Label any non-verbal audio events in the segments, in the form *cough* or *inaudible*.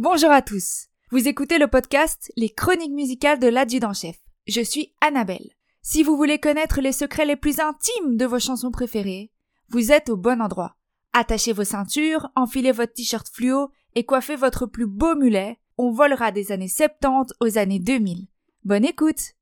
Bonjour à tous. Vous écoutez le podcast Les chroniques musicales de l'adjudant-chef. Je suis Annabelle. Si vous voulez connaître les secrets les plus intimes de vos chansons préférées, vous êtes au bon endroit. Attachez vos ceintures, enfilez votre t-shirt fluo et coiffez votre plus beau mulet. On volera des années 70 aux années 2000. Bonne écoute!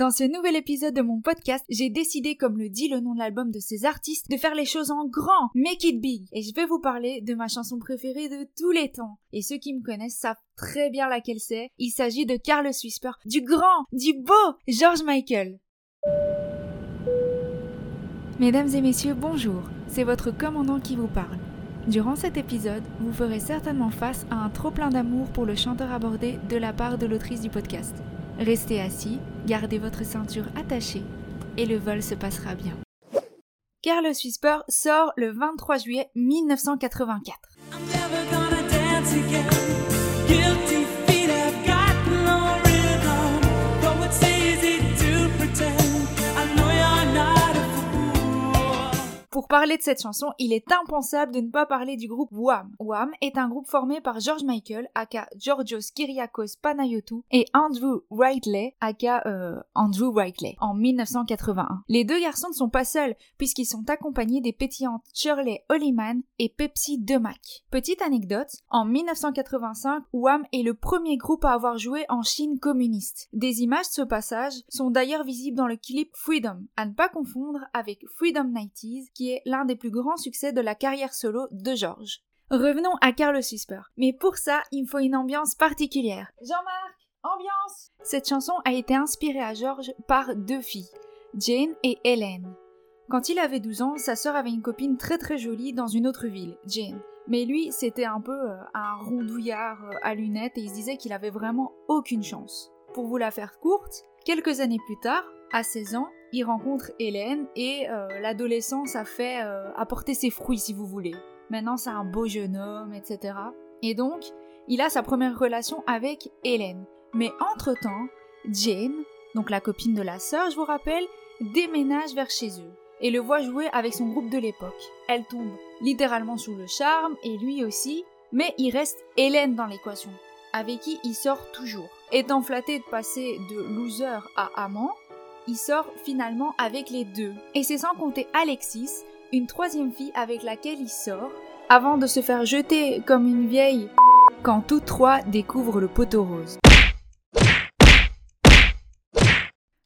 Dans ce nouvel épisode de mon podcast, j'ai décidé, comme le dit le nom de l'album de ces artistes, de faire les choses en grand, make it big. Et je vais vous parler de ma chanson préférée de tous les temps. Et ceux qui me connaissent savent très bien laquelle c'est. Il s'agit de Carlos Whisper, du grand, du beau George Michael. Mesdames et messieurs, bonjour. C'est votre commandant qui vous parle. Durant cet épisode, vous ferez certainement face à un trop plein d'amour pour le chanteur abordé de la part de l'autrice du podcast. Restez assis, gardez votre ceinture attachée et le vol se passera bien. Carlos Whisper sort le 23 juillet 1984. Parler de cette chanson, il est impensable de ne pas parler du groupe Wham. Wham est un groupe formé par George Michael, aka Georgios Kyriakos Panayotou, et Andrew Wrightley, aka euh, Andrew Wrightley, en 1981. Les deux garçons ne sont pas seuls, puisqu'ils sont accompagnés des pétillantes Shirley Holliman et Pepsi DeMac. Petite anecdote, en 1985, Wham est le premier groupe à avoir joué en Chine communiste. Des images de ce passage sont d'ailleurs visibles dans le clip Freedom, à ne pas confondre avec Freedom 90s, qui est l'un des plus grands succès de la carrière solo de George. Revenons à Carlos Whisper. Mais pour ça, il me faut une ambiance particulière. Jean-Marc, ambiance Cette chanson a été inspirée à George par deux filles, Jane et Hélène. Quand il avait 12 ans, sa sœur avait une copine très très jolie dans une autre ville, Jane. Mais lui, c'était un peu euh, un rondouillard euh, à lunettes et il se disait qu'il avait vraiment aucune chance. Pour vous la faire courte, quelques années plus tard, à 16 ans, il rencontre Hélène et euh, l'adolescence a fait euh, apporter ses fruits si vous voulez. Maintenant c'est un beau jeune homme, etc. Et donc, il a sa première relation avec Hélène. Mais entre-temps, Jane, donc la copine de la sœur, je vous rappelle, déménage vers chez eux et le voit jouer avec son groupe de l'époque. Elle tombe littéralement sous le charme et lui aussi, mais il reste Hélène dans l'équation, avec qui il sort toujours. Étant flatté de passer de loser à amant, il sort finalement avec les deux. Et c'est sans compter Alexis, une troisième fille avec laquelle il sort, avant de se faire jeter comme une vieille *laughs* quand tous trois découvrent le poteau rose.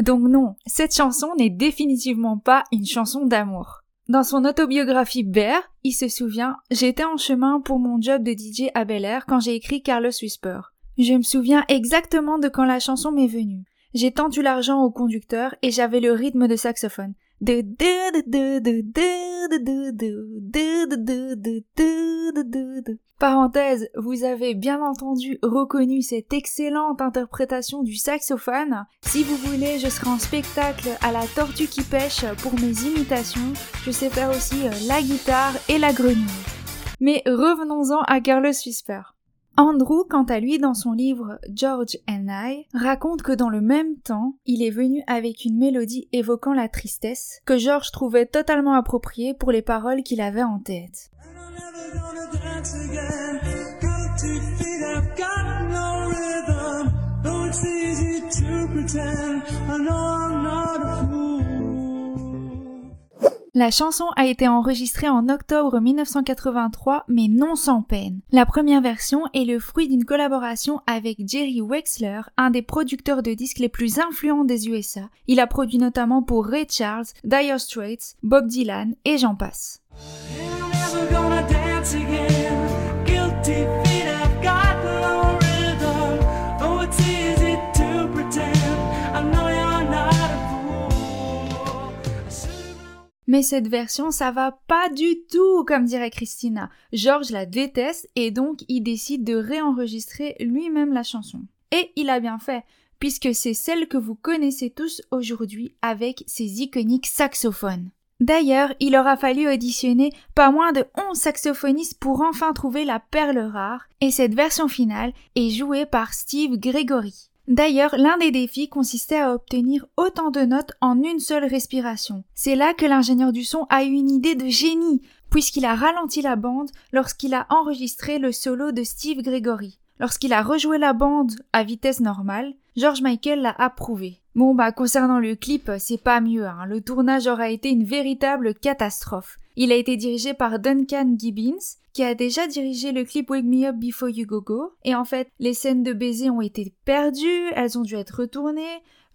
Donc non, cette chanson n'est définitivement pas une chanson d'amour. Dans son autobiographie Bear, il se souvient J'étais en chemin pour mon job de DJ à Bel Air quand j'ai écrit Carlos Whisper. Je me souviens exactement de quand la chanson m'est venue. J'ai tendu l'argent au conducteur et j'avais le rythme de saxophone. Parenthèse, vous avez bien entendu reconnu cette excellente interprétation du saxophone. Si vous voulez, je serai en spectacle à la Tortue qui pêche pour mes imitations. Je sais faire aussi la guitare et la grenouille. Mais revenons-en à Carlos Whisper. Andrew, quant à lui, dans son livre George and I, raconte que dans le même temps, il est venu avec une mélodie évoquant la tristesse, que George trouvait totalement appropriée pour les paroles qu'il avait en tête. La chanson a été enregistrée en octobre 1983, mais non sans peine. La première version est le fruit d'une collaboration avec Jerry Wexler, un des producteurs de disques les plus influents des USA. Il a produit notamment pour Ray Charles, Dire Straits, Bob Dylan et j'en passe. Mais cette version, ça va pas du tout, comme dirait Christina. George la déteste et donc il décide de réenregistrer lui-même la chanson. Et il a bien fait, puisque c'est celle que vous connaissez tous aujourd'hui avec ses iconiques saxophones. D'ailleurs, il aura fallu auditionner pas moins de 11 saxophonistes pour enfin trouver la perle rare, et cette version finale est jouée par Steve Gregory. D'ailleurs, l'un des défis consistait à obtenir autant de notes en une seule respiration. C'est là que l'ingénieur du son a eu une idée de génie, puisqu'il a ralenti la bande lorsqu'il a enregistré le solo de Steve Gregory. Lorsqu'il a rejoué la bande à vitesse normale, George Michael l'a approuvé. Bon bah concernant le clip, c'est pas mieux, hein. le tournage aura été une véritable catastrophe. Il a été dirigé par Duncan Gibbons, qui a déjà dirigé le clip Wake Me Up Before You Go Go, et en fait, les scènes de baiser ont été perdues, elles ont dû être retournées,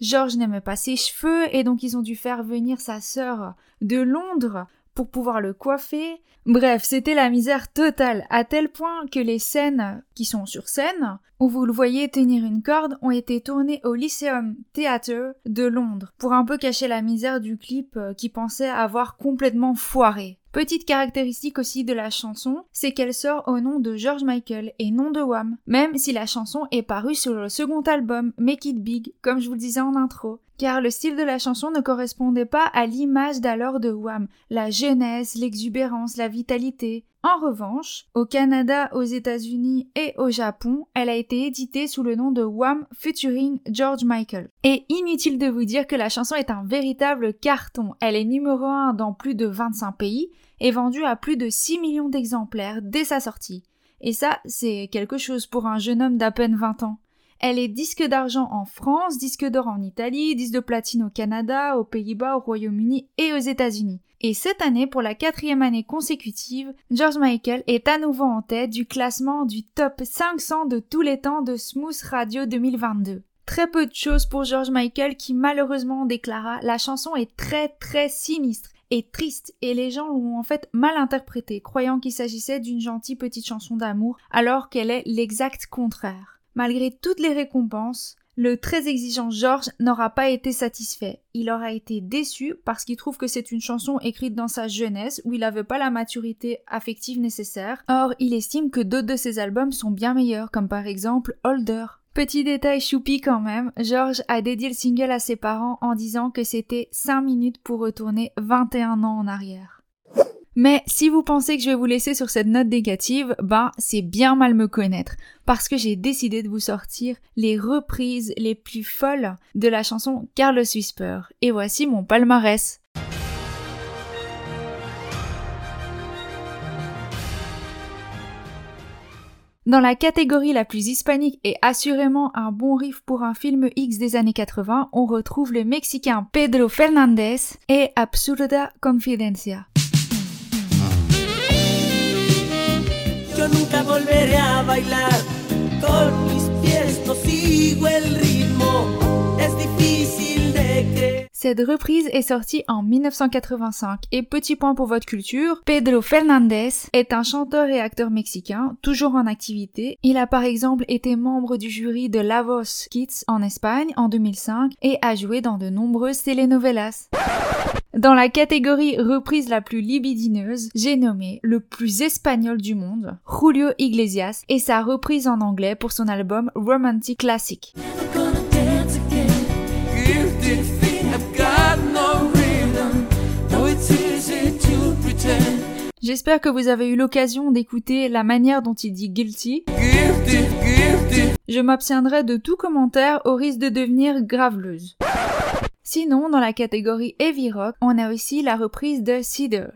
George n'aimait pas ses cheveux, et donc ils ont dû faire venir sa sœur de Londres pour pouvoir le coiffer. Bref, c'était la misère totale, à tel point que les scènes qui sont sur scène, où vous le voyez tenir une corde, ont été tournées au Lyceum Theatre de Londres, pour un peu cacher la misère du clip euh, qui pensait avoir complètement foiré. Petite caractéristique aussi de la chanson, c'est qu'elle sort au nom de George Michael et non de Wham, même si la chanson est parue sur le second album Make It Big, comme je vous le disais en intro. Car le style de la chanson ne correspondait pas à l'image d'alors de Wham, la jeunesse, l'exubérance, la vitalité. En revanche, au Canada, aux États-Unis et au Japon, elle a été éditée sous le nom de Wham featuring George Michael. Et inutile de vous dire que la chanson est un véritable carton. Elle est numéro 1 dans plus de 25 pays et vendue à plus de 6 millions d'exemplaires dès sa sortie. Et ça, c'est quelque chose pour un jeune homme d'à peine 20 ans. Elle est disque d'argent en France, disque d'or en Italie, disque de platine au Canada, aux Pays-Bas, au Royaume-Uni et aux États-Unis. Et cette année, pour la quatrième année consécutive, George Michael est à nouveau en tête du classement du top 500 de tous les temps de Smooth Radio 2022. Très peu de choses pour George Michael qui malheureusement déclara la chanson est très très sinistre et triste et les gens l'ont en fait mal interprétée, croyant qu'il s'agissait d'une gentille petite chanson d'amour alors qu'elle est l'exact contraire. Malgré toutes les récompenses, le très exigeant George n'aura pas été satisfait. Il aura été déçu parce qu'il trouve que c'est une chanson écrite dans sa jeunesse où il n'avait pas la maturité affective nécessaire. Or, il estime que d'autres de ses albums sont bien meilleurs, comme par exemple Older. Petit détail choupi quand même, George a dédié le single à ses parents en disant que c'était 5 minutes pour retourner 21 ans en arrière. Mais si vous pensez que je vais vous laisser sur cette note négative, ben c'est bien mal me connaître, parce que j'ai décidé de vous sortir les reprises les plus folles de la chanson Carlos Whisper. Et voici mon palmarès. Dans la catégorie la plus hispanique et assurément un bon riff pour un film X des années 80, on retrouve le Mexicain Pedro Fernandez et Absurda Confidencia. Nunca volveré a bailar. Cette reprise est sortie en 1985 et petit point pour votre culture, Pedro Fernandez est un chanteur et acteur mexicain, toujours en activité. Il a par exemple été membre du jury de La Voz Kids en Espagne en 2005 et a joué dans de nombreuses telenovelas. Dans la catégorie reprise la plus libidineuse, j'ai nommé le plus espagnol du monde, Julio Iglesias, et sa reprise en anglais pour son album Romantic Classic. J'espère que vous avez eu l'occasion d'écouter la manière dont il dit guilty. Je m'abstiendrai de tout commentaire au risque de devenir graveleuse. Sinon, dans la catégorie Heavy Rock, on a aussi la reprise de Cedar.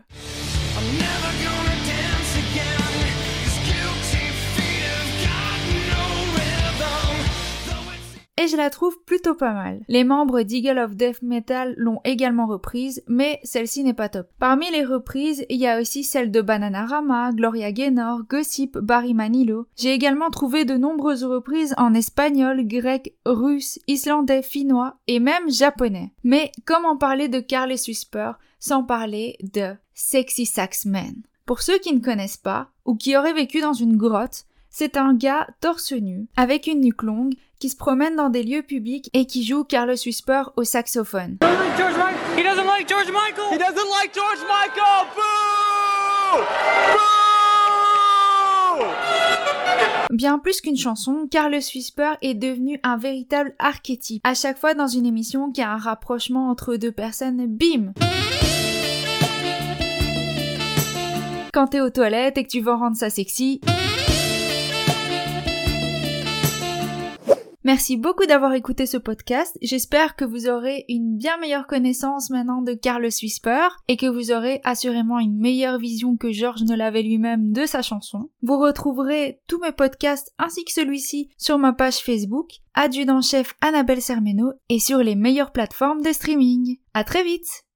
Et je la trouve plutôt pas mal. Les membres d'Eagle of Death Metal l'ont également reprise, mais celle-ci n'est pas top. Parmi les reprises, il y a aussi celle de Bananarama, Gloria Gaynor, Gossip, Barry Manilow. J'ai également trouvé de nombreuses reprises en espagnol, grec, russe, islandais, finnois et même japonais. Mais comment parler de Carles Whisper sans parler de Sexy Sax Man? Pour ceux qui ne connaissent pas, ou qui auraient vécu dans une grotte, c'est un gars torse nu, avec une nuque longue, qui se promène dans des lieux publics et qui joue Carlos Whisper au saxophone. Bien plus qu'une chanson, Carlos Whisper est devenu un véritable archétype. À chaque fois dans une émission qui a un rapprochement entre deux personnes, bim! Quand t'es aux toilettes et que tu veux rendre ça sexy, Merci beaucoup d'avoir écouté ce podcast. J'espère que vous aurez une bien meilleure connaissance maintenant de Carlos Whisper et que vous aurez assurément une meilleure vision que George ne l'avait lui-même de sa chanson. Vous retrouverez tous mes podcasts ainsi que celui-ci sur ma page Facebook, adjudant-chef Annabelle Sermeno et sur les meilleures plateformes de streaming. À très vite!